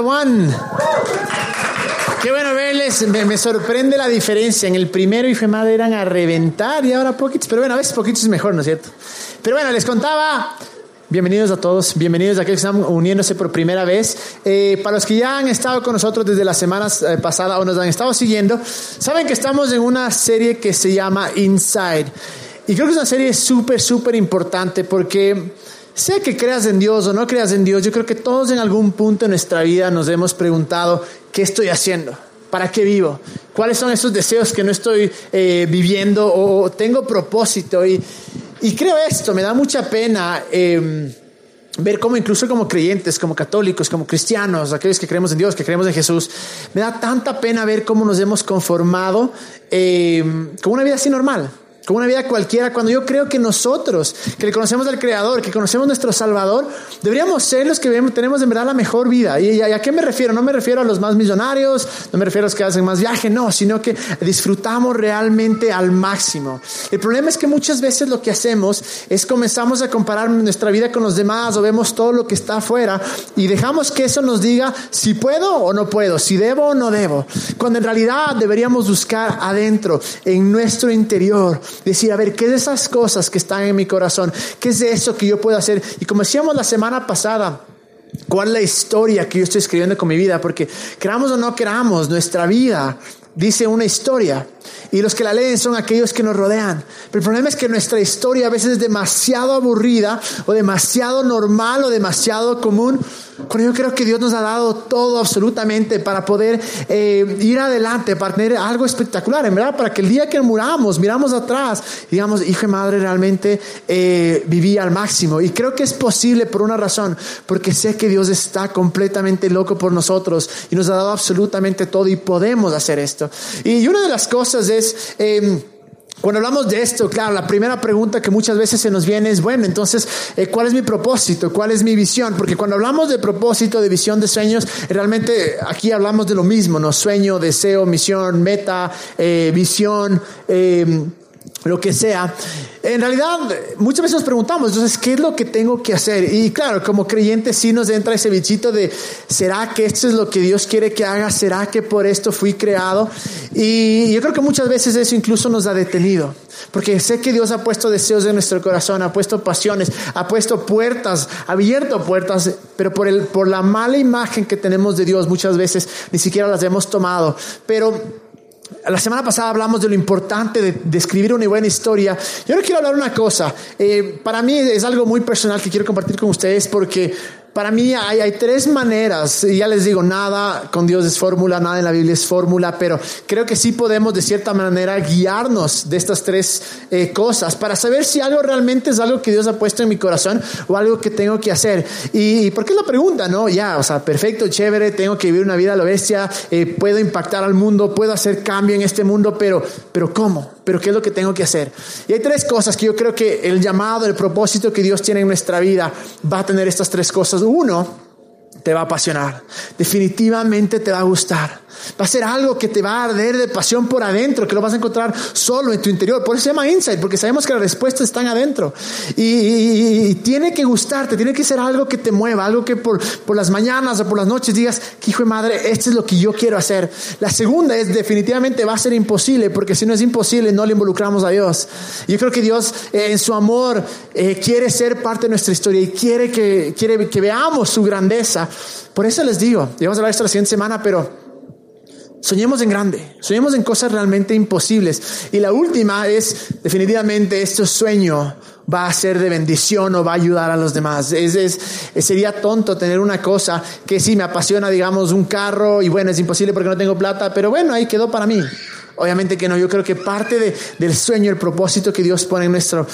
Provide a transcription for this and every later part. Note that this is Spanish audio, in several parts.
one. Qué bueno verles, me, sorprende la diferencia. En el primero, y madre, eran a reventar y ahora poquitos, pero bueno, a veces poquitos es mejor, ¿no es cierto? Pero bueno, les contaba, bienvenidos a todos, bienvenidos a aquellos que están uniéndose por primera vez. Eh, para los que ya han estado con nosotros desde las semanas eh, pasadas o nos han estado siguiendo, saben que estamos en una serie que se llama Inside. Y creo que es una serie súper, súper importante porque sea que creas en Dios o no creas en Dios, yo creo que todos en algún punto en nuestra vida nos hemos preguntado, ¿qué estoy haciendo? ¿Para qué vivo? ¿Cuáles son esos deseos que no estoy eh, viviendo o tengo propósito? Y, y, creo esto, me da mucha pena. Em, ver cómo incluso como creyentes, como católicos, como cristianos, aquellos que creemos en Dios, que creemos en Jesús, me da tanta pena ver cómo nos hemos conformado em, con una vida así normal como una vida cualquiera, cuando yo creo que nosotros, que le conocemos al Creador, que conocemos nuestro Salvador, deberíamos ser los que tenemos en verdad la mejor vida. ¿Y a qué me refiero? No me refiero a los más millonarios, no me refiero a los que hacen más viaje, no, sino que disfrutamos realmente al máximo. El problema es que muchas veces lo que hacemos es comenzamos a comparar nuestra vida con los demás o vemos todo lo que está afuera y dejamos que eso nos diga si puedo o no puedo, si debo o no debo, cuando en realidad deberíamos buscar adentro, en nuestro interior, Decir, a ver, ¿qué de esas cosas que están en mi corazón? ¿Qué es de eso que yo puedo hacer? Y como decíamos la semana pasada, ¿cuál es la historia que yo estoy escribiendo con mi vida? Porque queramos o no queramos, nuestra vida dice una historia. Y los que la leen son aquellos que nos rodean. Pero el problema es que nuestra historia a veces es demasiado aburrida o demasiado normal o demasiado común pero yo creo que Dios nos ha dado todo absolutamente para poder eh, ir adelante, para tener algo espectacular, en verdad, para que el día que muramos, miramos atrás digamos, hijo y madre, realmente eh, viví al máximo. Y creo que es posible por una razón, porque sé que Dios está completamente loco por nosotros y nos ha dado absolutamente todo y podemos hacer esto. Y una de las cosas es... Eh, cuando hablamos de esto, claro, la primera pregunta que muchas veces se nos viene es, bueno, entonces, eh, ¿cuál es mi propósito? ¿Cuál es mi visión? Porque cuando hablamos de propósito, de visión, de sueños, realmente aquí hablamos de lo mismo, ¿no? Sueño, deseo, misión, meta, eh, visión. Eh, lo que sea. En realidad, muchas veces nos preguntamos, entonces, ¿qué es lo que tengo que hacer? Y claro, como creyentes sí nos entra ese bichito de, ¿será que esto es lo que Dios quiere que haga? ¿Será que por esto fui creado? Y yo creo que muchas veces eso incluso nos ha detenido, porque sé que Dios ha puesto deseos en nuestro corazón, ha puesto pasiones, ha puesto puertas, ha abierto puertas, pero por, el, por la mala imagen que tenemos de Dios muchas veces ni siquiera las hemos tomado. Pero la semana pasada hablamos de lo importante de, escribir una buena historia. Yo no quiero hablar una cosa. Eh, para mí es algo muy personal que quiero compartir con ustedes porque para mí hay, tres maneras, y ya les digo, nada con Dios es fórmula, nada en la Biblia es fórmula, pero creo que sí podemos de cierta manera guiarnos de estas tres eh, cosas para saber si algo realmente es algo que Dios ha puesto en mi corazón o algo que tengo que hacer. ¿Y, por qué la pregunta? No, ya, o sea, perfecto, chévere, tengo que vivir una vida a la bestia, eh, puedo impactar al mundo, puedo hacer cambio en este mundo, pero, pero ¿cómo? pero ¿qué es lo que tengo que hacer? Y hay tres cosas que yo creo que el llamado, el propósito que Dios tiene en nuestra vida va a tener estas tres cosas. Uno, te va a apasionar, definitivamente te va a gustar. Va a ser algo que te va a arder de pasión por adentro, que lo vas a encontrar solo en tu interior. Por eso se llama insight, porque sabemos que las respuestas están adentro. Y, tiene que gustarte, tiene que ser algo que te mueva, algo que por, por las mañanas o por las noches digas, hijo de madre, esto es lo que yo quiero hacer. La segunda es definitivamente va a ser imposible, porque si no es imposible, no le involucramos a Dios. Yo creo que Dios eh, en su amor eh, quiere ser parte de nuestra historia y quiere que, quiere que veamos su grandeza. Por eso les digo, y vamos a hablar esto la siguiente semana, pero Soñemos en grande, soñemos en cosas realmente imposibles. Y la última es, definitivamente, este sueño va a ser de bendición o va a ayudar a los demás. Es, es, sería tonto tener una cosa que sí me apasiona, digamos, un carro y bueno, es imposible porque no tengo plata, pero bueno, ahí quedó para mí. Obviamente que no, yo creo que parte de, del sueño, el propósito que Dios pone en nuestro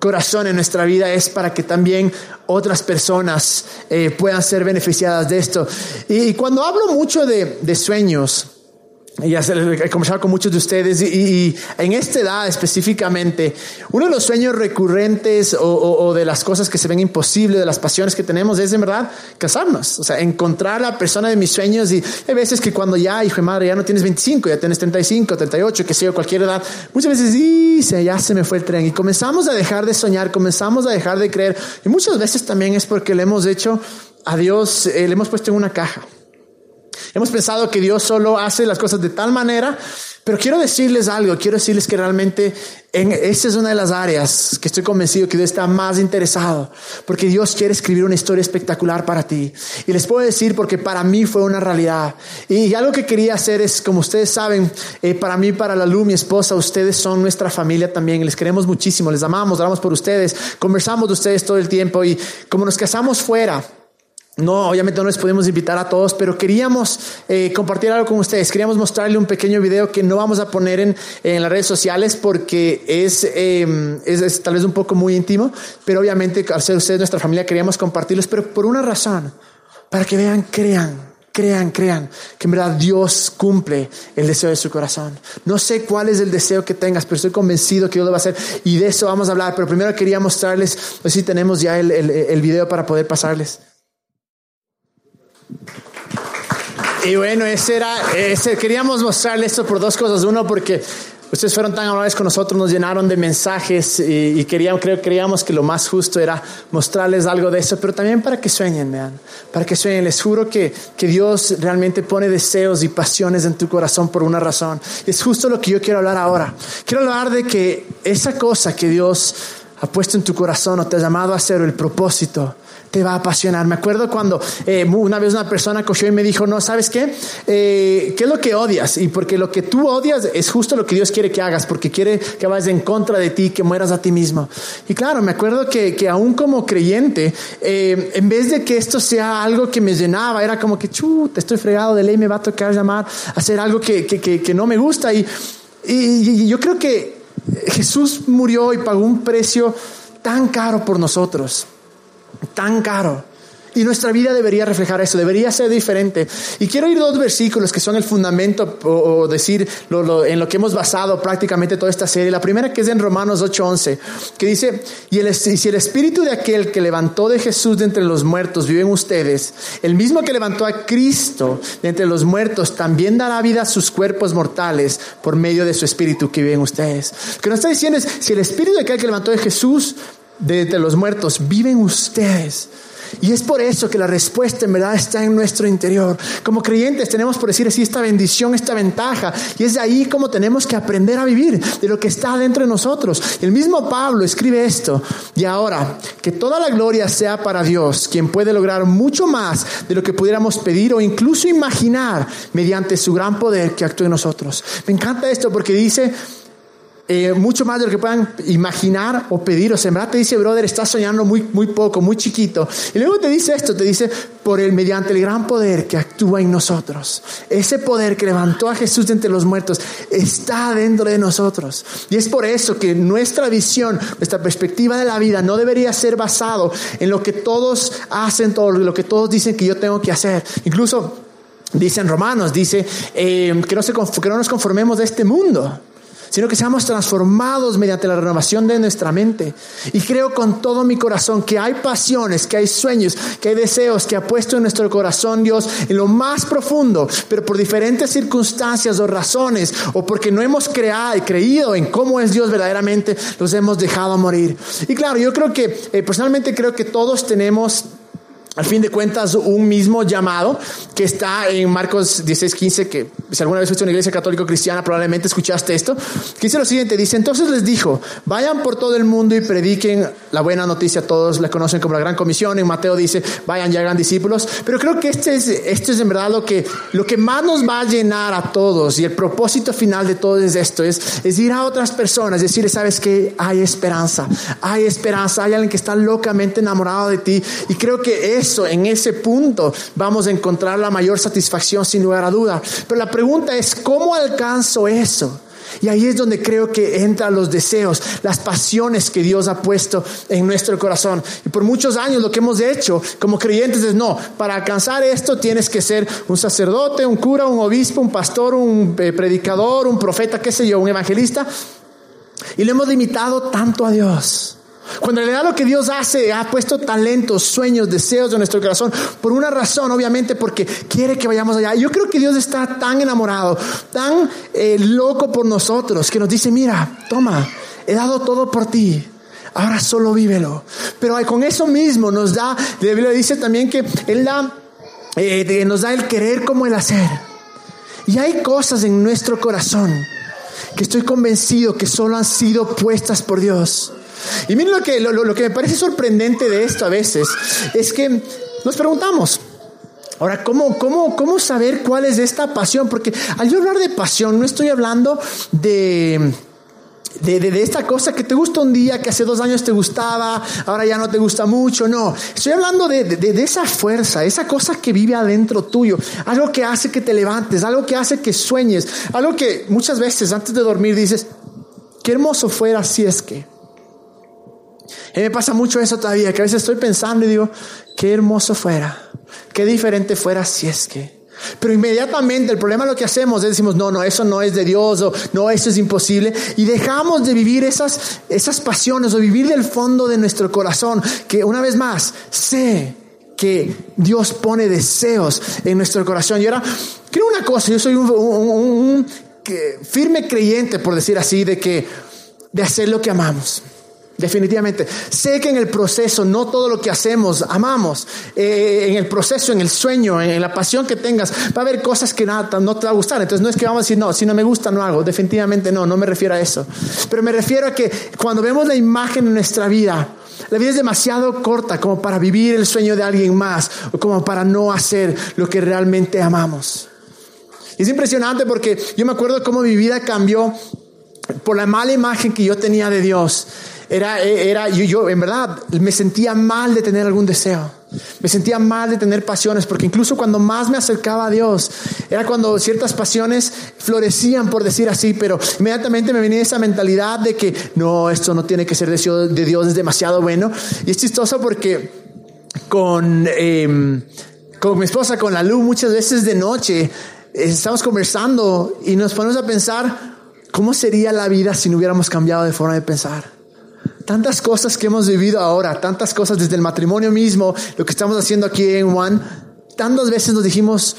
corazón, en nuestra vida, es para que también otras personas eh, puedan ser beneficiadas de esto. Y, cuando hablo mucho de, de sueños, ya he conversado con muchos de ustedes y, en esta edad específicamente, uno de los sueños recurrentes o, de las cosas que se ven imposibles, de las pasiones que tenemos, es en verdad casarnos, o sea, encontrar a la persona de mis sueños y hay veces que cuando ya, hijo de madre, ya no tienes 25, ya tienes 35, 38, que sé yo, cualquier edad, muchas veces dice, ya se me fue el tren. Y comenzamos a dejar de soñar, comenzamos a dejar de creer. Y muchas veces también es porque le hemos hecho a Dios, eh, le hemos puesto en una caja Hemos pensado que Dios solo hace las cosas de tal manera, pero quiero decirles algo, quiero decirles que realmente en, esta es una de las áreas que estoy convencido que Dios está más interesado, porque Dios quiere escribir una historia espectacular para ti. Y les puedo decir porque para mí fue una realidad. Y algo que quería hacer es, como ustedes saben, eh, para mí, para la Lu, mi esposa, ustedes son nuestra familia también. Les queremos muchísimo, les amamos, oramos por ustedes, conversamos de ustedes todo el tiempo y como nos casamos fuera, no, obviamente no les podemos invitar a todos, pero queríamos eh, compartir algo con ustedes. Queríamos mostrarle un pequeño video que no vamos a poner en, en las redes sociales porque es, eh, es, es, tal vez un poco muy íntimo, pero obviamente al ser ustedes nuestra familia queríamos compartirlos, pero por una razón, para que vean, crean, crean, crean que en verdad Dios cumple el deseo de su corazón. No sé cuál es el deseo que tengas, pero estoy convencido que Dios lo va a hacer y de eso vamos a hablar. Pero primero quería mostrarles, no sé si tenemos ya el, el, el video para poder pasarles. Y bueno, ese era, ese, queríamos mostrarle esto por dos cosas. Uno, porque ustedes fueron tan amables con nosotros, nos llenaron de mensajes y, y queríamos, creo, creíamos que lo más justo era mostrarles algo de eso, pero también para que sueñen, vean, para que sueñen. Les juro que, que Dios realmente pone deseos y pasiones en tu corazón por una razón. Es justo lo que yo quiero hablar ahora. Quiero hablar de que esa cosa que Dios ha puesto en tu corazón o te ha llamado a hacer, el propósito, te va a apasionar. Me acuerdo cuando eh, una vez una persona cogió y me dijo, no, ¿sabes qué? Eh, ¿Qué es lo que odias? Y porque lo que tú odias es justo lo que Dios quiere que hagas, porque quiere que vayas en contra de ti, que mueras a ti mismo. Y claro, me acuerdo que, que aún como creyente, eh, en vez de que esto sea algo que me llenaba, era como que, chu, te estoy fregado de ley, me va a tocar llamar hacer algo que, que, que, que no me gusta. Y, y, y yo creo que Jesús murió y pagó un precio tan caro por nosotros tan caro. Y nuestra vida debería reflejar eso, debería ser diferente. Y quiero ir dos versículos que son el fundamento o, decir lo, en lo que hemos basado prácticamente toda esta serie. La primera que es en Romanos 8:11, que dice, y, el, si el espíritu de aquel que levantó de Jesús de entre los muertos vive en ustedes, el mismo que levantó a Cristo de entre los muertos también dará vida a sus cuerpos mortales por medio de su espíritu que vive en ustedes. Lo que nos está diciendo es, si el espíritu de aquel que levantó de Jesús de los muertos, viven ustedes. Y es por eso que la respuesta en verdad está en nuestro interior. Como creyentes tenemos, por decir así, esta bendición, esta ventaja. Y es de ahí como tenemos que aprender a vivir, de lo que está dentro de nosotros. El mismo Pablo escribe esto. Y ahora, que toda la gloria sea para Dios, quien puede lograr mucho más de lo que pudiéramos pedir o incluso imaginar mediante su gran poder que actúa en nosotros. Me encanta esto porque dice eh, mucho más de lo que puedan imaginar o pedir. O verdad te dice, brother, estás soñando muy, muy poco, muy chiquito. Y luego te dice esto, te dice, por el mediante el gran poder que actúa en nosotros. Ese poder que levantó a Jesús de entre los muertos está dentro de nosotros. Y es por eso que nuestra visión, nuestra perspectiva de la vida no debería ser basado en lo que todos hacen, todo lo que todos dicen que yo tengo que hacer. Incluso dicen Romanos, dice eh, que, no se, que no nos conformemos de este mundo sino que seamos transformados mediante la renovación de nuestra mente. Y creo con todo mi corazón que hay pasiones, que hay sueños, que hay deseos que ha puesto en nuestro corazón Dios en lo más profundo, pero por diferentes circunstancias o razones, o porque no hemos creado y creído en cómo es Dios verdaderamente, los hemos dejado morir. Y claro, yo creo que, eh, personalmente creo que todos tenemos al fin de cuentas, un mismo llamado que está en Marcos 16, 15, que si alguna vez fuiste a una iglesia católica cristiana, probablemente escuchaste esto, que dice lo siguiente, dice, entonces les dijo, vayan por todo el mundo y prediquen la buena noticia, todos la conocen como la gran comisión, en Mateo dice, vayan y hagan discípulos, pero creo que este es, este es en verdad lo que, lo que más nos va a llenar a todos y el propósito final de todo es esto, es, es ir a otras personas, decirles, sabes que hay esperanza, hay esperanza, hay alguien que está locamente enamorado de ti y creo que es eso, en ese punto, vamos a encontrar la mayor satisfacción sin lugar a duda. Pero la pregunta es, ¿cómo alcanzo eso? Y ahí es donde creo que entran los deseos, las pasiones que Dios ha puesto en nuestro corazón. Y por muchos años lo que hemos hecho como creyentes es, no, para alcanzar esto tienes que ser un sacerdote, un cura, un obispo, un pastor, un eh, predicador, un profeta, qué sé yo, un evangelista. Y le hemos limitado tanto a Dios. Cuando en realidad lo que Dios hace, ha puesto talentos, sueños, deseos de nuestro corazón, por una razón, obviamente, porque quiere que vayamos allá. Yo creo que Dios está tan enamorado, tan eh, loco por nosotros, que nos dice, mira, toma, he dado todo por ti. Ahora solo vívelo. Pero con eso mismo nos da, la Biblia dice también que Él eh, nos da el querer como el hacer. Y hay cosas en nuestro corazón que estoy convencido que solo han sido puestas por Dios. Y miren lo que, lo, que me parece sorprendente de esto a veces, es que nos preguntamos, Ahora, ¿cómo, cómo, ¿cómo saber cuál es esta pasión? Porque al yo hablar de pasión, no estoy hablando de, de, de, esta cosa que te gusta un día, que hace dos años te gustaba, ahora ya no te gusta mucho, no. Estoy hablando de, de, esa fuerza, esa cosa que vive adentro tuyo, algo que hace que te levantes, algo que hace que sueñes, algo que muchas veces antes de dormir dices, qué hermoso fuera si es que. Y me pasa mucho eso todavía, que a veces estoy pensando y digo, qué hermoso fuera, qué diferente fuera si es que. Pero inmediatamente el problema lo que hacemos es decimos, no, no, eso no es de Dios o no, eso es imposible. Y dejamos de vivir esas, esas pasiones o vivir del fondo de nuestro corazón, que una vez más, sé que Dios pone deseos en nuestro corazón. Y ahora, creo una cosa, yo soy un, un firme creyente, por decir así, de que de hacer lo que amamos. Definitivamente. Sé que en el proceso, no todo lo que hacemos, amamos. Eh, en el proceso, en el sueño, en la pasión que tengas, va a haber cosas que nada, no te va a gustar. Entonces no es que vamos a decir, no, si no me gusta, no hago. Definitivamente no, no me refiero a eso. Pero me refiero a que cuando vemos la imagen en nuestra vida, la vida es demasiado corta como para vivir el sueño de alguien más o como para no hacer lo que realmente amamos. Es impresionante porque yo me acuerdo cómo mi vida cambió por la mala imagen que yo tenía de Dios. Era, era yo, yo, en verdad, me sentía mal de tener algún deseo. Me sentía mal de tener pasiones, porque incluso cuando más me acercaba a Dios, era cuando ciertas pasiones florecían, por decir así, pero inmediatamente me venía esa mentalidad de que no, esto no tiene que ser deseo de Dios, es demasiado bueno. Y es chistoso porque con, eh, con mi esposa, con la luz, muchas veces de noche, eh, estamos conversando y nos ponemos a pensar, ¿cómo sería la vida si no hubiéramos cambiado de forma de pensar? Tantas cosas que hemos vivido ahora, tantas cosas desde el matrimonio mismo, lo que estamos haciendo aquí en One, tantas veces nos dijimos,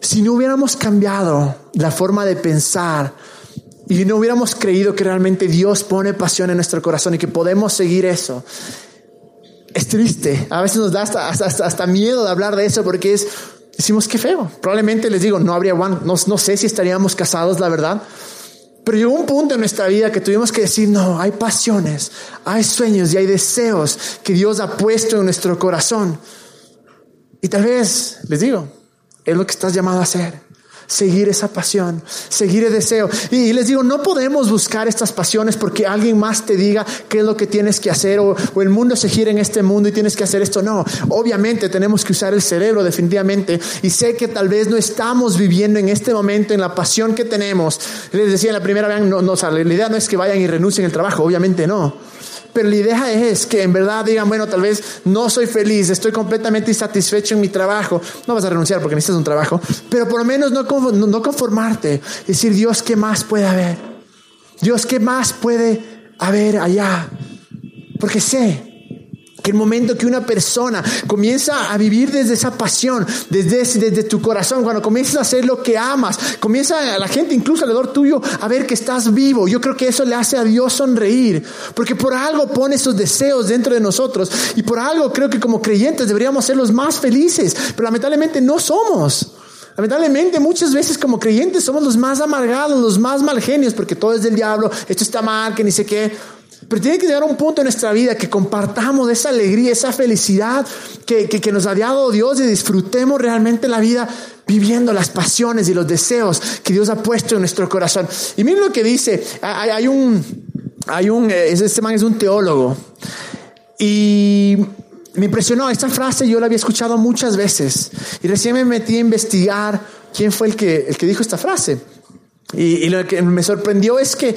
si no hubiéramos cambiado la forma de pensar y no hubiéramos creído que realmente Dios pone pasión en nuestro corazón y que podemos seguir eso, es triste. A veces nos da hasta, hasta, miedo de hablar de eso porque es, decimos que feo. Probablemente les digo, no habría One, no, no sé si estaríamos casados, la verdad. Pero llegó un punto en nuestra vida que tuvimos que decir, no, hay pasiones, hay sueños y hay deseos que Dios ha puesto en nuestro corazón. Y tal vez, les digo, es lo que estás llamado a hacer seguir esa pasión, seguir el deseo. Y, les digo, no podemos buscar estas pasiones porque alguien más te diga qué es lo que tienes que hacer o, el mundo se gira en este mundo y tienes que hacer esto. No, obviamente tenemos que usar el cerebro definitivamente. Y sé que tal vez no estamos viviendo en este momento en la pasión que tenemos. Les decía en la primera vez, no, no, la idea no es que vayan y renuncien al trabajo, obviamente no. Pero la idea es que en verdad digan, bueno, tal vez no soy feliz, estoy completamente insatisfecho en mi trabajo. No vas a renunciar porque necesitas un trabajo, pero por lo menos no, no conformarte. Decir, Dios, ¿qué más puede haber? Dios, ¿qué más puede haber allá? Porque sé que el momento que una persona comienza a vivir desde esa pasión, desde, desde tu corazón, cuando comienzas a hacer lo que amas, comienza a la gente, incluso alrededor tuyo, a ver que estás vivo. Yo creo que eso le hace a Dios sonreír, porque por algo pone esos deseos dentro de nosotros y por algo creo que como creyentes deberíamos ser los más felices, pero lamentablemente no somos. Lamentablemente muchas veces como creyentes somos los más amargados, los más mal genios, porque todo es del diablo, esto está mal, que ni sé qué. Pero tiene que llegar un punto en nuestra vida que compartamos esa alegría, esa felicidad que, que, nos ha dado Dios y disfrutemos realmente la vida viviendo las pasiones y los deseos que Dios ha puesto en nuestro corazón. Y miren lo que dice, hay, un, hay un, eh, este man es un teólogo y me impresionó esta frase, yo la había escuchado muchas veces y recién me metí a investigar quién fue el que, el que dijo esta frase. Y lo que me sorprendió es que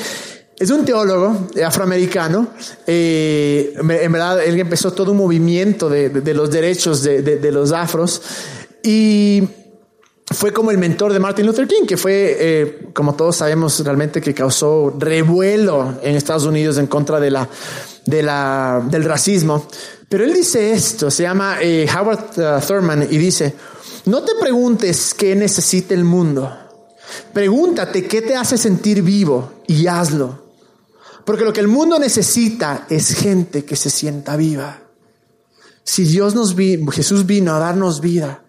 es un teólogo afroamericano. Eh, en verdad, él empezó todo un movimiento de, los derechos de, los afros y fue como el mentor de Martin Luther King, que fue, eh, como todos sabemos, realmente que causó revuelo en Estados Unidos en contra de la, de la, del racismo. Pero él dice esto, se llama eh, Howard Thurman y dice, no te preguntes qué necesita el mundo. Pregúntate qué te hace sentir vivo y hazlo. Porque lo que el mundo necesita es gente que se sienta viva. Si Dios nos vino, Jesús vino a darnos vida,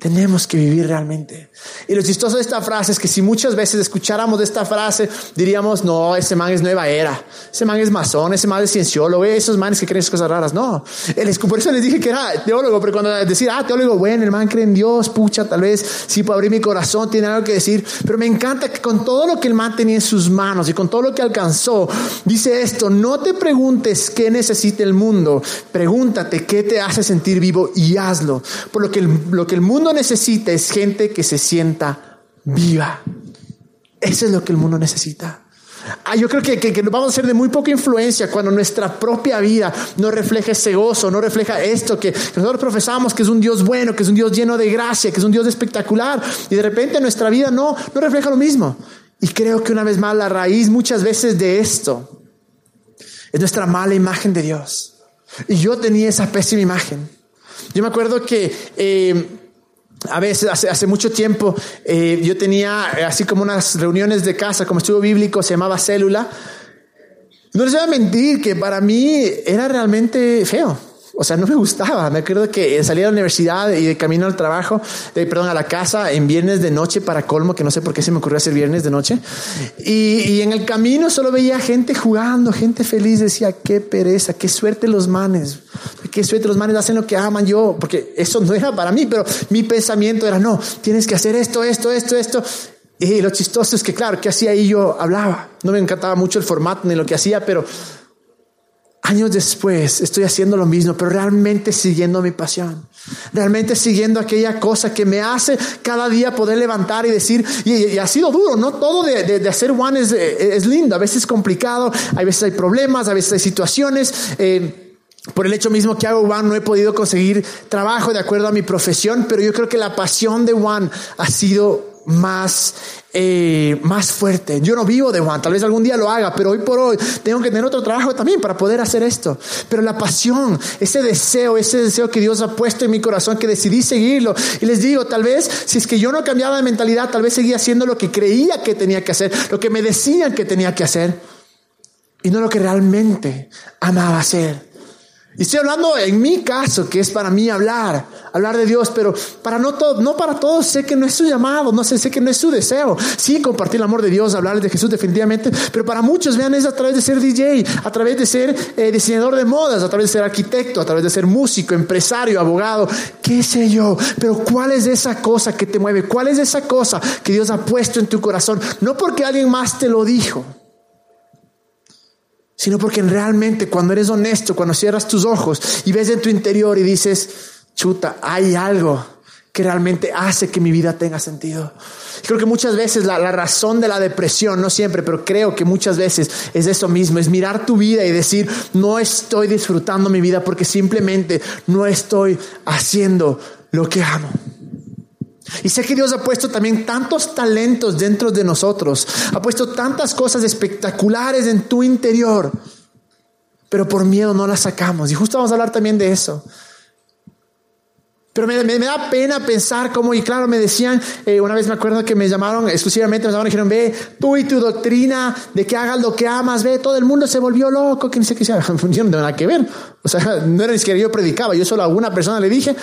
Tenemos que vivir realmente. Y lo chistoso de esta frase es que si muchas veces escucháramos esta frase, diríamos, no, ese man es nueva era, ese man es masón, ese man es cienciólogo, esos manes que creen esas cosas raras. No, el, por eso les dije que era teólogo, pero cuando decía, ah, teólogo, bueno, el man cree en Dios, pucha, tal vez sí puedo abrir mi corazón, tiene algo que decir. Pero me encanta que con todo lo que el man tenía en sus manos y con todo lo que alcanzó, dice esto, no te preguntes qué necesita el mundo, pregúntate qué te hace sentir vivo y hazlo. Por lo que lo que el mundo necesita es gente que se sienta viva. Eso es lo que el mundo necesita. Ah, yo creo que, que, vamos a ser de muy poca influencia cuando nuestra propia vida no refleja ese gozo, no refleja esto que, nosotros profesamos que es un Dios bueno, que es un Dios lleno de gracia, que es un Dios espectacular, y de repente nuestra vida no, no refleja lo mismo. Y creo que una vez más la raíz muchas veces de esto es nuestra mala imagen de Dios. Y yo tenía esa pésima imagen. Yo me acuerdo que eh, a veces, hace, hace mucho tiempo, eh, yo tenía eh, así como unas reuniones de casa, como estudio bíblico, se llamaba célula. No les voy a mentir que para mí era realmente feo. O sea, no me gustaba. Me acuerdo que salía de la universidad y de camino al trabajo, de, perdón, a la casa en viernes de noche para colmo, que no sé por qué se me ocurrió hacer viernes de noche. Y, y en el camino solo veía gente jugando, gente feliz. Decía, qué pereza, qué suerte los manes. Qué suerte los manes hacen lo que aman yo. Porque eso no era para mí, pero mi pensamiento era, no, tienes que hacer esto, esto, esto, esto. Y lo chistoso es que, claro, ¿qué hacía ahí yo? Hablaba. No me encantaba mucho el formato ni lo que hacía, pero años después estoy haciendo lo mismo, pero realmente siguiendo mi pasión. Realmente siguiendo aquella cosa que me hace cada día poder levantar y decir, y, ha sido duro, no todo de, hacer one es, lindo, a veces es complicado, a veces hay problemas, a veces hay situaciones. Eh, por el hecho mismo que hago One, no he podido conseguir trabajo de acuerdo a mi profesión, pero yo creo que la pasión de One ha sido más, eh, más fuerte. Yo no vivo de Juan, tal vez algún día lo haga, pero hoy por hoy tengo que tener otro trabajo también para poder hacer esto. Pero la pasión, ese deseo, ese deseo que Dios ha puesto en mi corazón, que decidí seguirlo. Y les digo, tal vez si es que yo no cambiaba de mentalidad, tal vez seguía haciendo lo que creía que tenía que hacer, lo que me decían que tenía que hacer, y no lo que realmente amaba hacer. Y estoy hablando en mi caso, que es para mí hablar, hablar de Dios, pero para no, todo, no para todos, sé que no es su llamado, no sé, sé que no es su deseo. Sí, compartir el amor de Dios, hablar de Jesús definitivamente, pero para muchos, vean, es a través de ser DJ, a través de ser eh, diseñador de modas, a través de ser arquitecto, a través de ser músico, empresario, abogado, qué sé yo. Pero ¿cuál es esa cosa que te mueve? ¿Cuál es esa cosa que Dios ha puesto en tu corazón? No porque alguien más te lo dijo sino porque realmente cuando eres honesto, cuando cierras tus ojos y ves en tu interior y dices, chuta, hay algo que realmente hace que mi vida tenga sentido. Creo que muchas veces la, razón de la depresión, no siempre, pero creo que muchas veces es eso mismo, es mirar tu vida y decir, no estoy disfrutando mi vida porque simplemente no estoy haciendo lo que amo. Y sé que Dios ha puesto también tantos talentos dentro de nosotros, ha puesto tantas cosas espectaculares en tu interior, pero por miedo no las sacamos. Y justo vamos a hablar también de eso. Pero me, da pena pensar cómo, y claro, me decían, eh, una vez me acuerdo que me llamaron exclusivamente, me llamaron y dijeron, ve, tú y tu doctrina de que hagas lo que amas, ve, todo el mundo se volvió loco, que no sé qué sea, no tiene nada que ver. O sea, no era ni siquiera yo predicaba, yo solo a una persona le dije,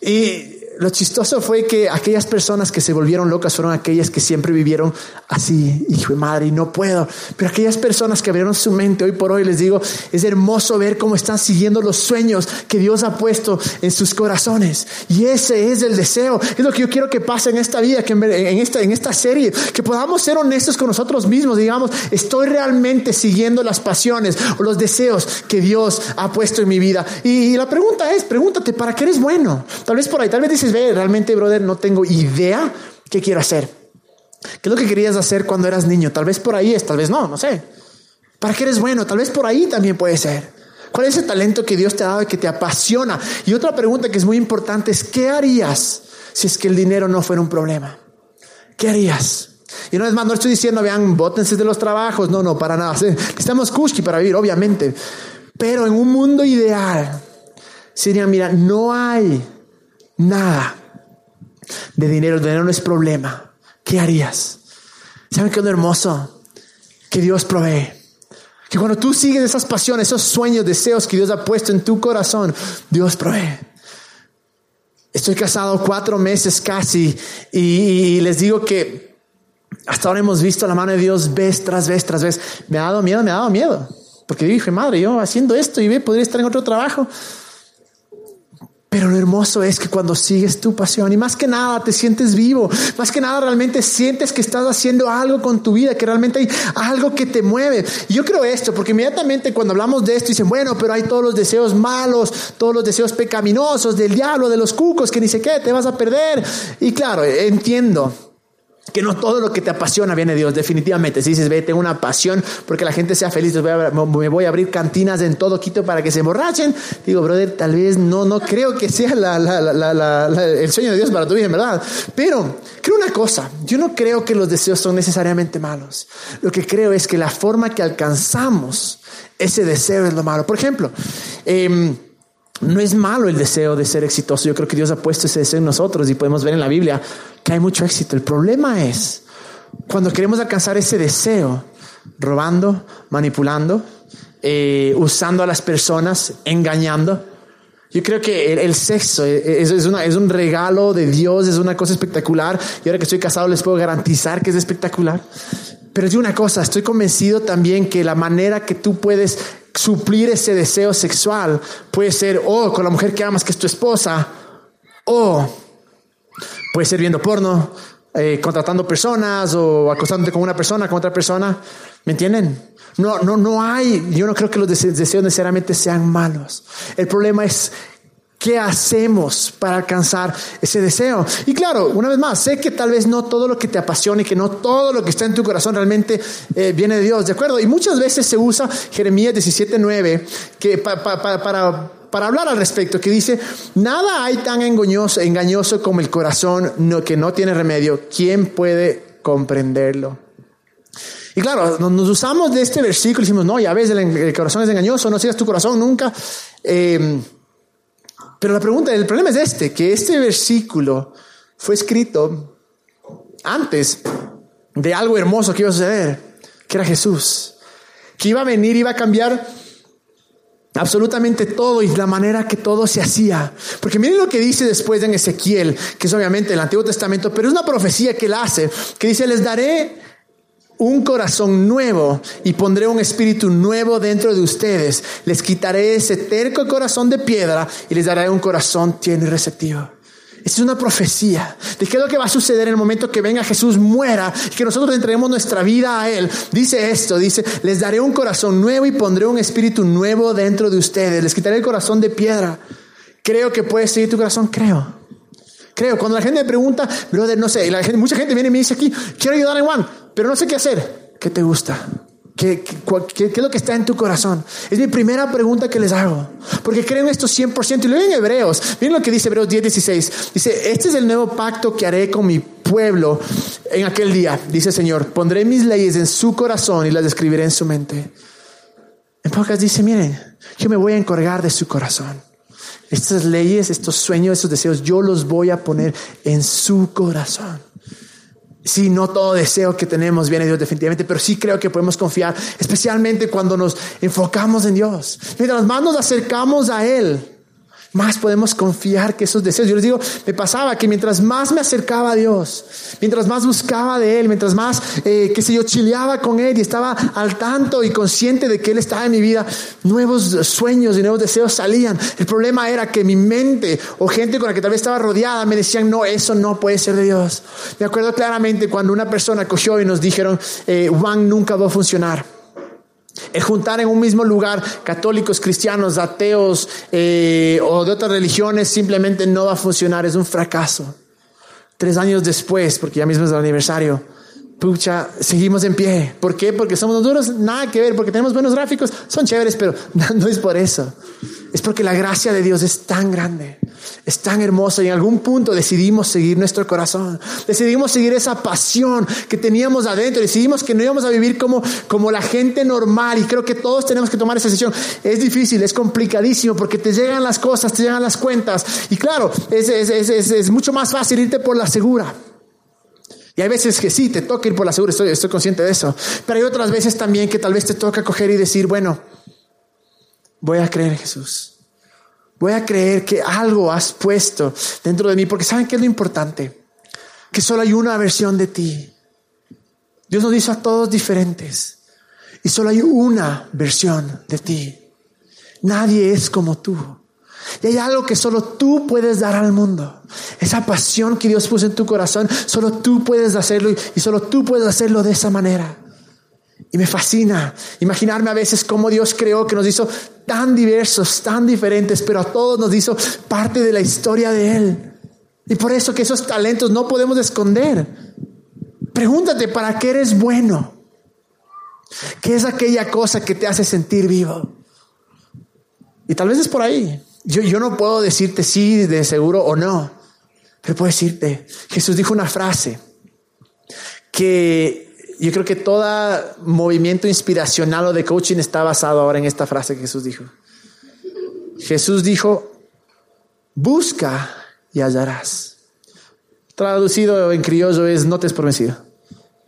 y lo chistoso fue que aquellas personas que se volvieron locas fueron aquellas que siempre vivieron así, hijo de madre, y no puedo. Pero aquellas personas que abrieron su mente hoy por hoy, les digo, es hermoso ver cómo están siguiendo los sueños que Dios ha puesto en sus corazones. Y ese es el deseo. Es lo que yo quiero que pase en esta vida, que en esta, en esta serie, que podamos ser honestos con nosotros mismos. Digamos, estoy realmente siguiendo las pasiones o los deseos que Dios ha puesto en mi vida. Y, la pregunta es, pregúntate, ¿para qué eres bueno? Tal vez por ahí, tal vez dices, ve, realmente, brother, no tengo idea qué quiero hacer. ¿Qué es lo que querías hacer cuando eras niño? Tal vez por ahí es, tal vez no, no sé. ¿Para qué eres bueno? Tal vez por ahí también puede ser. ¿Cuál es ese talento que Dios te ha dado y que te apasiona? Y otra pregunta que es muy importante es, ¿qué harías si es que el dinero no fuera un problema? ¿Qué harías? Y no es más, no estoy diciendo, vean, bótense de los trabajos, no, no, para nada. Necesitamos Kushki para vivir, obviamente. Pero en un mundo ideal, sería, mira, no hay nada de dinero. El dinero no es problema. ¿Qué harías? ¿Saben qué es lo hermoso? Que Dios provee. Que cuando tú sigues esas pasiones, esos sueños, deseos que Dios ha puesto en tu corazón, Dios provee. Estoy casado cuatro meses casi y, les digo que hasta ahora hemos visto la mano de Dios vez tras vez tras vez. Me ha dado miedo, me ha dado miedo. Porque dije, madre, yo haciendo esto y ve, podría estar en otro trabajo. Pero lo hermoso es que cuando sigues tu pasión y más que nada te sientes vivo, más que nada realmente sientes que estás haciendo algo con tu vida, que realmente hay algo que te mueve. Y yo creo esto, porque inmediatamente cuando hablamos de esto dicen, bueno, pero hay todos los deseos malos, todos los deseos pecaminosos del diablo, de los cucos, que ni sé qué, te vas a perder. Y claro, entiendo que no todo lo que te apasiona viene de Dios, definitivamente. Si dices, ve, tengo una pasión porque la gente sea feliz, me voy a abrir cantinas en todo Quito para que se emborrachen. Digo, brother, tal vez no, no creo que sea el sueño de Dios para tu vida, verdad. Pero creo una cosa, yo no creo que los deseos son necesariamente malos. Lo que creo es que la forma que alcanzamos ese deseo es lo malo. Por ejemplo, eh, no es malo el deseo de ser exitoso. Yo creo que Dios ha puesto ese deseo en nosotros y podemos ver en la Biblia que hay mucho éxito. El problema es cuando queremos alcanzar ese deseo, robando, manipulando, eh, usando a las personas, engañando. Yo creo que el, sexo es, es, es un regalo de Dios, es una cosa espectacular. Y ahora que estoy casado les puedo garantizar que es espectacular. Pero es una cosa, estoy convencido también que la manera que tú puedes suplir ese deseo sexual puede ser o con la mujer que amas que es tu esposa o puede ser viendo porno, eh, contratando personas o acostándote con una persona, con otra persona. ¿Me entienden? No, no, no hay, yo no creo que los deseos necesariamente sean malos. El problema es ¿Qué hacemos para alcanzar ese deseo? Y claro, una vez más, sé que tal vez no todo lo que te apasiona y que no todo lo que está en tu corazón realmente eh, viene de Dios, ¿de acuerdo? Y muchas veces se usa Jeremías 17.9 que para, para hablar al respecto, que dice, nada hay tan engañoso, engañoso como el corazón que no tiene remedio. ¿Quién puede comprenderlo? Y claro, nos usamos de este versículo y decimos, no, ya ves, el, corazón es engañoso, no sigas tu corazón nunca. Eh, pero la pregunta, el problema es este, que este versículo fue escrito antes de algo hermoso que iba a suceder, que era Jesús, que iba a venir, iba a cambiar absolutamente todo y la manera que todo se hacía. Porque miren lo que dice después en Ezequiel, que es obviamente el Antiguo Testamento, pero es una profecía que él hace, que dice, les daré un corazón nuevo y pondré un espíritu nuevo dentro de ustedes. Les quitaré ese terco corazón de piedra y les daré un corazón tierno y receptivo. Es una profecía de qué es lo que va a suceder en el momento que venga Jesús, muera y que nosotros entreguemos nuestra vida a Él. Dice esto, dice, les daré un corazón nuevo y pondré un espíritu nuevo dentro de ustedes. Les quitaré el corazón de piedra. Creo que puedes seguir tu corazón, creo. Creo, cuando la gente me pregunta, brother, no sé, la gente, mucha gente viene y me dice aquí, quiero ayudar a Juan, pero no sé qué hacer. ¿Qué te gusta? ¿Qué, qué, es lo que está en tu corazón? Es mi primera pregunta que les hago. Porque creo en esto 100%. Y lo en Hebreos. Miren lo que dice Hebreos 10, 16. Dice, este es el nuevo pacto que haré con mi pueblo en aquel día. Dice el Señor, pondré mis leyes en su corazón y las escribiré en su mente. En pocas dice, miren, yo me voy a encargar de su corazón. Estas leyes, estos sueños, estos deseos, yo los voy a poner en su corazón. Sí, no todo deseo que tenemos viene de Dios definitivamente, pero sí creo que podemos confiar, especialmente cuando nos enfocamos en Dios. Mientras más nos acercamos a Él, más podemos confiar que esos deseos. Yo les digo, me pasaba que mientras más me acercaba a Dios, mientras más buscaba de Él, mientras más, eh, qué sé yo, chileaba con Él y estaba al tanto y consciente de que Él estaba en mi vida, nuevos sueños y nuevos deseos salían. El problema era que mi mente o gente con la que tal vez estaba rodeada me decían, no, eso no puede ser de Dios. Me acuerdo claramente cuando una persona cogió y nos dijeron, eh, Juan nunca va a funcionar. El juntar en un mismo lugar católicos, cristianos, ateos eh, o de otras religiones simplemente no va a funcionar, es un fracaso. Tres años después, porque ya mismo es el aniversario, pucha, seguimos en pie. ¿Por qué? Porque somos duros, nada que ver, porque tenemos buenos gráficos, son chéveres, pero no es por eso. Es porque la gracia de Dios es tan grande, es tan hermosa y en algún punto decidimos seguir nuestro corazón, decidimos seguir esa pasión que teníamos adentro, decidimos que no íbamos a vivir como, como la gente normal y creo que todos tenemos que tomar esa decisión. Es difícil, es complicadísimo porque te llegan las cosas, te llegan las cuentas y claro, es, es, es, es mucho más fácil irte por la segura. Y hay veces que sí, te toca ir por la segura, estoy, estoy consciente de eso. Pero hay otras veces también que tal vez te toca coger y decir, bueno, voy a creer en Jesús. Voy a creer que algo has puesto dentro de mí, porque ¿saben qué es lo importante? Que solo hay una versión de ti. Dios nos hizo a todos diferentes y solo hay una versión de ti. Nadie es como tú. Y hay algo que solo tú puedes dar al mundo. Esa pasión que Dios puso en tu corazón, solo tú puedes hacerlo y solo tú puedes hacerlo de esa manera. Y me fascina imaginarme a veces cómo Dios creó, que nos hizo tan diversos, tan diferentes, pero a todos nos hizo parte de la historia de Él. Y por eso que esos talentos no podemos esconder. Pregúntate, ¿para qué eres bueno? ¿Qué es aquella cosa que te hace sentir vivo? Y tal vez es por ahí. Yo, no puedo decirte sí de seguro o no, pero puedo decirte, Jesús dijo una frase que yo creo que todo movimiento inspiracional o de coaching está basado ahora en esta frase que Jesús dijo. Jesús dijo, busca y hallarás. Traducido en criollo es no te es por vencido.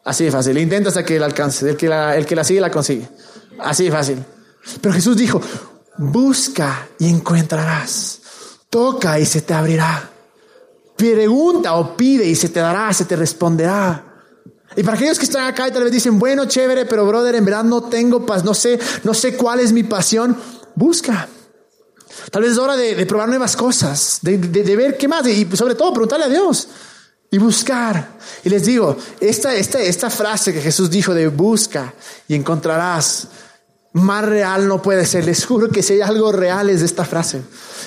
Así de fácil. Intenta hasta que la alcance. El que la, el que la sigue la consigue. Así de fácil. Pero Jesús dijo, busca y encontrarás. Toca y se te abrirá. Pregunta o pide y se te dará, se te responderá. Y para aquellos que están acá y tal vez dicen, bueno, chévere, pero brother, en verdad no tengo paz, no sé, no sé cuál es mi pasión, busca. Tal vez es hora de, probar nuevas cosas, de, ver qué más, y sobre todo preguntarle a Dios y buscar. Y les digo, esta, esta, esta frase que Jesús dijo de busca y encontrarás, más real no puede ser. Les juro que si hay algo real es esta frase.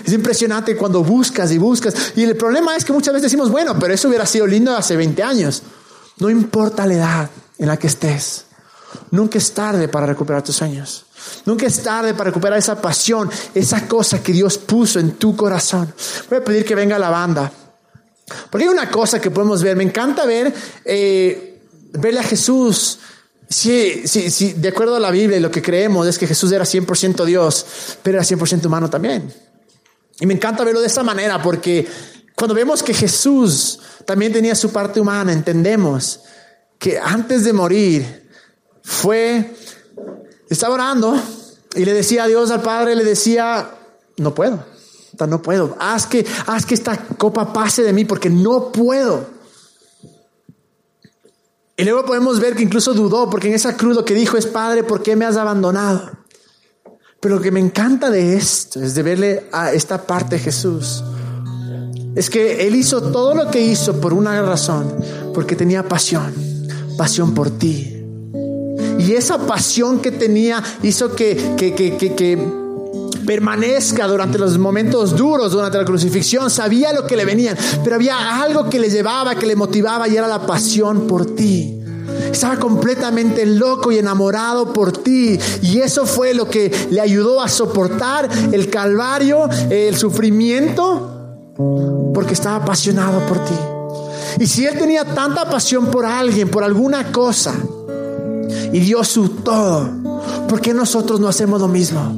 Es impresionante cuando buscas y buscas. Y el problema es que muchas veces decimos, bueno, pero eso hubiera sido lindo hace 20 años. No importa la edad en la que estés. Nunca es tarde para recuperar tus sueños. Nunca es tarde para recuperar esa pasión, esa cosa que Dios puso en tu corazón. Voy a pedir que venga la banda. Porque hay una cosa que podemos ver. Me encanta ver, eh, verle a Jesús. Sí, sí, sí, de acuerdo a la Biblia y lo que creemos es que Jesús era 100% Dios, pero era 100% humano también. Y me encanta verlo de esa manera porque cuando vemos que Jesús también tenía su parte humana, entendemos que antes de morir fue, estaba orando y le decía a Dios, al Padre, le decía, no puedo, no puedo, haz que, haz que esta copa pase de mí porque no puedo. Y luego podemos ver que incluso dudó, porque en esa cruz lo que dijo es, Padre, ¿por qué me has abandonado? Pero lo que me encanta de esto es de verle a esta parte de Jesús es que Él hizo todo lo que hizo por una razón, porque tenía pasión, pasión por ti. Y esa pasión que tenía hizo que, que, que, que, permanezca durante los momentos duros, durante la crucifixión, sabía lo que le venían, pero había algo que le llevaba, que le motivaba y era la pasión por ti. Estaba completamente loco y enamorado por ti. Y eso fue lo que le ayudó a soportar el calvario, el sufrimiento porque estaba apasionado por ti. Y si él tenía tanta pasión por alguien, por alguna cosa, y dio su todo, ¿por qué nosotros no hacemos lo mismo?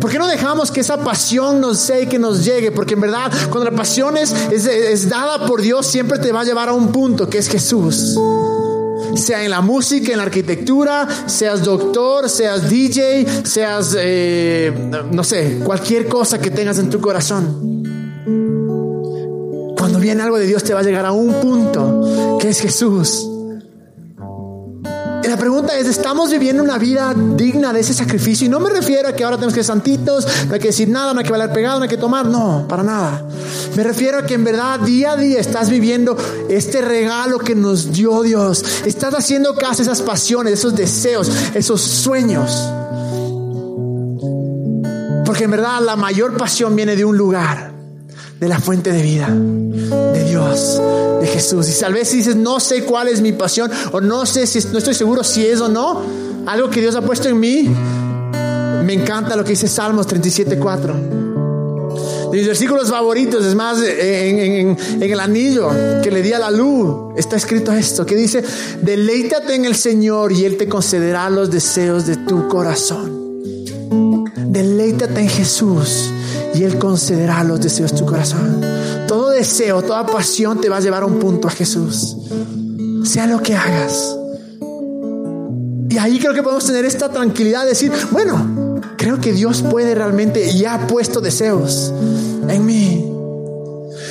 ¿Por qué no dejamos que esa pasión nos sea y que nos llegue? Porque en verdad, cuando la pasión es, es, dada por Dios, siempre te va a llevar a un punto que es Jesús. Sea en la música, en la arquitectura, seas doctor, seas DJ, seas, eh, no sé, cualquier cosa que tengas en tu corazón cuando viene algo de Dios te va a llegar a un punto que es Jesús. Y la pregunta es, ¿estamos viviendo una vida digna de ese sacrificio? Y no me refiero a que ahora tenemos que ser santitos, no hay que decir nada, no hay que bailar pegado, no hay que tomar, no, para nada. Me refiero a que en verdad día a día estás viviendo este regalo que nos dio Dios. Estás haciendo caso a esas pasiones, esos deseos, esos sueños. Porque en verdad la mayor pasión viene de un lugar de la fuente de vida, de Dios, de Jesús. Y tal vez dices, no sé cuál es mi pasión, o no sé si, no estoy seguro si es o no, algo que Dios ha puesto en mí. Me encanta lo que dice Salmos 37.4. De mis versículos favoritos, es más, en, el anillo que le di a la luz, está escrito esto, que dice, deleítate en el Señor y Él te concederá los deseos de tu corazón. Deleítate en Jesús y Él concederá los deseos de tu corazón. Todo deseo, toda pasión te va a llevar a un punto a Jesús. Sea lo que hagas. Y ahí creo que podemos tener esta tranquilidad de decir, bueno, creo que Dios puede realmente y ha puesto deseos en mí.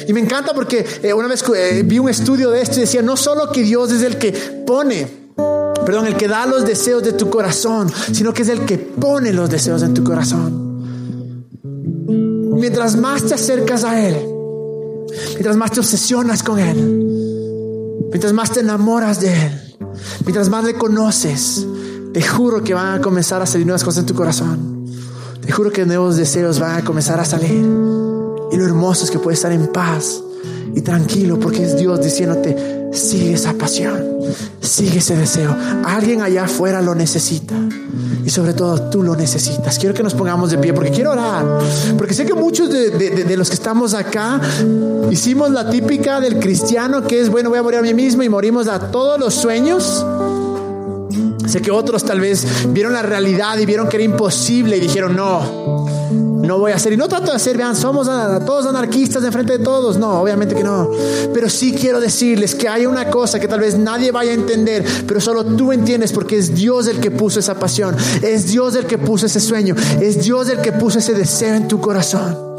Y me encanta porque eh, una vez eh, vi un estudio de esto y decía, no solo que Dios es el que pone, perdón, el que da los deseos de tu corazón, sino que es el que pone los deseos en tu corazón. Mientras más te acercas a Él, mientras más te obsesionas con Él, mientras más te enamoras de Él, mientras más le conoces, te juro que van a comenzar a salir nuevas cosas en tu corazón. Te juro que nuevos deseos van a comenzar a salir. Y lo hermoso es que puedes estar en paz y tranquilo porque es Dios diciéndote, sigue esa pasión, sigue ese deseo. Alguien allá afuera lo necesita y sobre todo tú lo necesitas. Quiero que nos pongamos de pie porque quiero orar, porque sé que muchos de, de los que estamos acá hicimos la típica del cristiano que es, bueno, voy a morir a mí mismo y morimos a todos los sueños Sé que otros tal vez vieron la realidad y vieron que era imposible y dijeron, no, no voy a hacer. Y no trato de hacer, vean, somos todos anarquistas de frente de todos. No, obviamente que no. Pero sí quiero decirles que hay una cosa que tal vez nadie vaya a entender, pero solo tú entiendes porque es Dios el que puso esa pasión. Es Dios el que puso ese sueño. Es Dios el que puso ese deseo en tu corazón.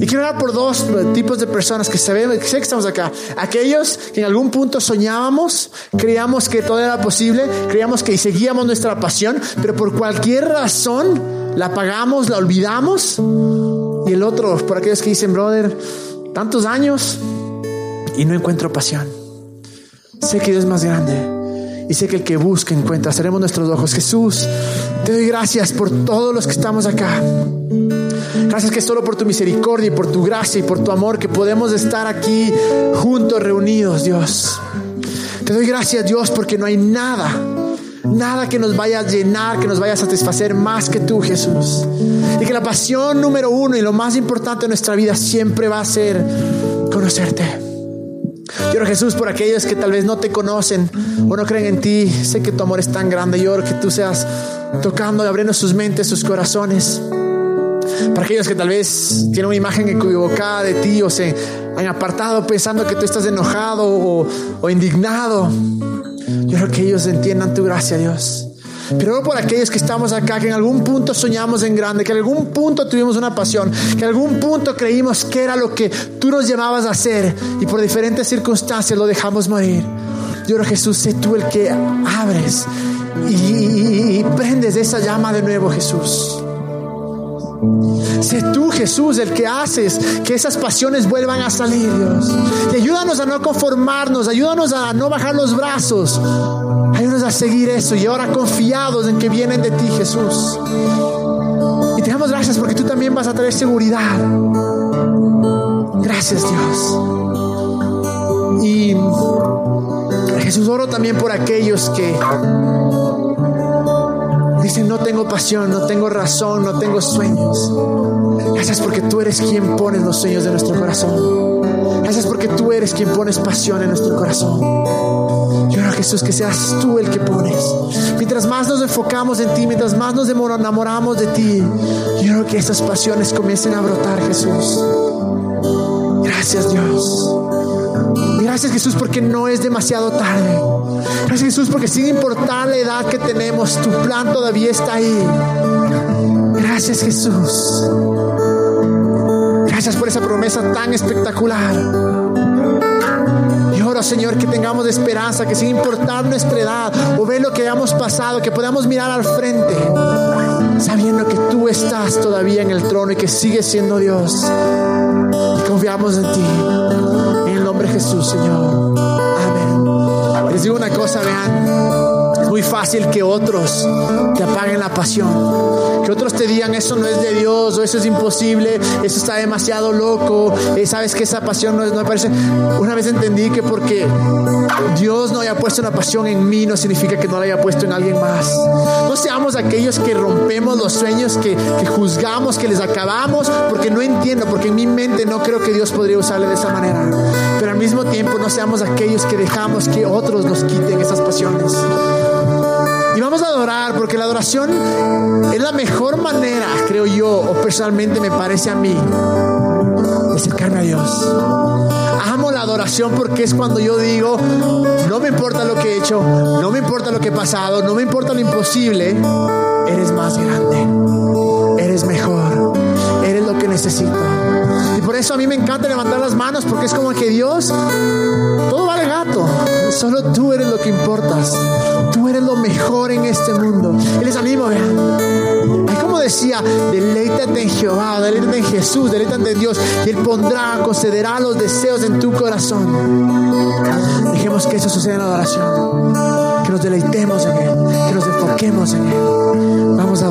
Y quiero hablar por dos tipos de personas que sabemos, sé que estamos acá. Aquellos que en algún punto soñábamos, creíamos que todo era posible, creíamos que seguíamos nuestra pasión, pero por cualquier razón la apagamos, la olvidamos. Y el otro, por aquellos que dicen, brother, tantos años y no encuentro pasión. Sé que Dios es más grande y sé que el que busca encuentra. Seremos nuestros ojos. Jesús, te doy gracias por todos los que estamos acá. Gracias que solo por tu misericordia y por tu gracia y por tu amor que podemos estar aquí juntos, reunidos, Dios. Te doy gracias, Dios, porque no hay nada, nada que nos vaya a llenar, que nos vaya a satisfacer más que tú, Jesús. Y que la pasión número uno y lo más importante de nuestra vida siempre va a ser conocerte. Lloro Jesús por aquellos que tal vez no te conocen o no creen en ti. Sé que tu amor es tan grande. Lloro que tú seas tocando y abriendo sus mentes, sus corazones. Para aquellos que tal vez tienen una imagen equivocada de ti o se han apartado pensando que tú estás enojado o, indignado. Yo creo que ellos entiendan tu gracia, Dios. Pero por aquellos que estamos acá, que en algún punto soñamos en grande, que en algún punto tuvimos una pasión, que en algún punto creímos que era lo que tú nos llamabas a hacer y por diferentes circunstancias lo dejamos morir. Yo creo Jesús, sé tú el que abres y, y prendes esa llama de nuevo, Jesús. Sé tú, Jesús, el que haces que esas pasiones vuelvan a salir, Dios. Y ayúdanos a no conformarnos, ayúdanos a no bajar los brazos. Ayúdanos a seguir eso y ahora confiados en que vienen de ti, Jesús. Y te damos gracias porque tú también vas a traer seguridad. Gracias, Dios. Y Jesús, oro también por aquellos que Dicen, no tengo pasión, no tengo razón, no tengo sueños. Gracias porque tú eres quien pone los sueños de nuestro corazón. Gracias porque tú eres quien pones pasión en nuestro corazón. Yo oro Jesús que seas tú el que pones. Mientras más nos enfocamos en ti, mientras más nos enamoramos de ti, yo oro que esas pasiones comiencen a brotar, Jesús. Gracias Dios. Gracias Jesús porque no es demasiado tarde. Gracias Jesús porque sin importar la edad que tenemos, tu plan todavía está ahí. Gracias Jesús. Gracias por esa promesa tan espectacular. Y oro Señor que tengamos esperanza, que sin importar nuestra edad o ver lo que hayamos pasado, que podamos mirar al frente, sabiendo que tú estás todavía en el trono y que sigues siendo Dios. Y confiamos en ti. Jesús, Señor. Amén. Les digo una cosa, vean. Es muy fácil que otros te apaguen la pasión que otros te digan eso no es de Dios o eso es imposible, eso está demasiado loco, eh, sabes que esa pasión no, me parece. Una vez entendí que porque Dios no haya puesto una pasión en mí no significa que no la haya puesto en alguien más. No seamos aquellos que rompemos los sueños, que, que juzgamos, que les acabamos, porque no entiendo, porque en mi mente no creo que Dios podría usarle de esa manera. Pero al mismo tiempo no seamos aquellos que dejamos que otros nos quiten esas pasiones. Y vamos a adorar porque la adoración es la mejor manera, creo yo, o personalmente me parece a mí, de acercarme a Dios. La adoración porque es cuando yo digo, no me importa lo que he hecho, no me importa lo que he pasado, no me importa lo imposible, eres más grande, eres mejor, eres lo que necesito. Por eso a mí me encanta levantar las manos porque es como que Dios, todo vale gato, solo tú eres lo que importas, tú eres lo mejor en este mundo. Y les animo, vean. como decía, deleítate en Jehová, deleítate en Jesús, deleítate en Dios y Él pondrá, concederá los deseos en tu corazón. Dejemos que eso suceda en la adoración, que nos deleitemos en Él, que nos enfoquemos en Él. Vamos